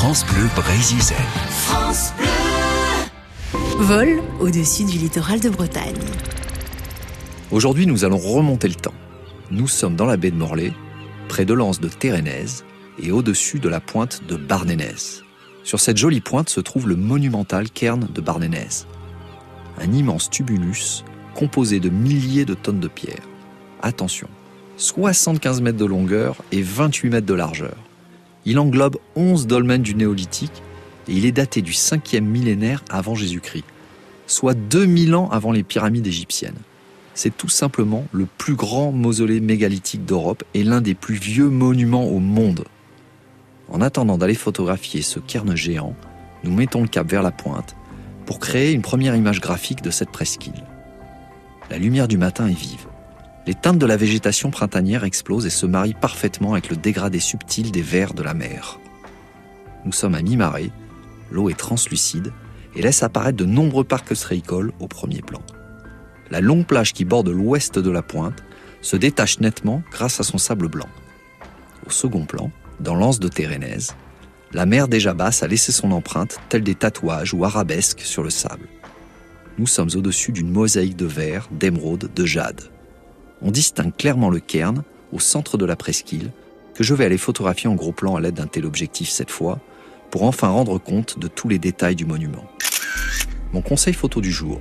France Bleu Brésil. France Bleu. Vol au-dessus du littoral de Bretagne. Aujourd'hui, nous allons remonter le temps. Nous sommes dans la baie de Morlaix, près de l'anse de Térénèse et au-dessus de la pointe de Barnénèse. Sur cette jolie pointe se trouve le monumental cairn de Barnénèse. Un immense tubulus composé de milliers de tonnes de pierre. Attention, 75 mètres de longueur et 28 mètres de largeur. Il englobe 11 dolmens du néolithique et il est daté du 5e millénaire avant Jésus-Christ, soit 2000 ans avant les pyramides égyptiennes. C'est tout simplement le plus grand mausolée mégalithique d'Europe et l'un des plus vieux monuments au monde. En attendant d'aller photographier ce cairn géant, nous mettons le cap vers la pointe pour créer une première image graphique de cette presqu'île. La lumière du matin est vive. Les teintes de la végétation printanière explosent et se marient parfaitement avec le dégradé subtil des vers de la mer. Nous sommes à mi-marée, l'eau est translucide et laisse apparaître de nombreux parcs ostréicoles au premier plan. La longue plage qui borde l'ouest de la pointe se détache nettement grâce à son sable blanc. Au second plan, dans l'anse de Térénèse, la mer déjà basse a laissé son empreinte, telle des tatouages ou arabesques sur le sable. Nous sommes au-dessus d'une mosaïque de verre, d'émeraude, de jade. On distingue clairement le cairn, au centre de la presqu'île, que je vais aller photographier en gros plan à l'aide d'un téléobjectif cette fois, pour enfin rendre compte de tous les détails du monument. Mon conseil photo du jour.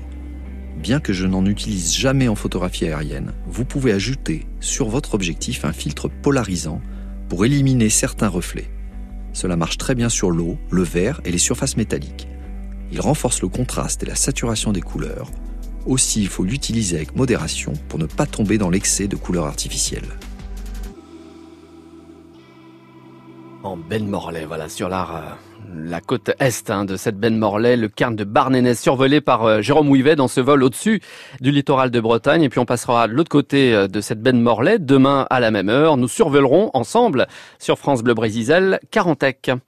Bien que je n'en utilise jamais en photographie aérienne, vous pouvez ajouter sur votre objectif un filtre polarisant pour éliminer certains reflets. Cela marche très bien sur l'eau, le verre et les surfaces métalliques. Il renforce le contraste et la saturation des couleurs. Aussi, il faut l'utiliser avec modération pour ne pas tomber dans l'excès de couleurs artificielles. En Ben Morlaix, voilà, sur la, la côte est hein, de cette Ben Morlaix, le cairn de Barnénès survolé par euh, Jérôme Ouivet dans ce vol au-dessus du littoral de Bretagne. Et puis on passera de l'autre côté euh, de cette Ben Morlaix demain à la même heure. Nous survolerons ensemble sur France Bleu Brésil Carantec.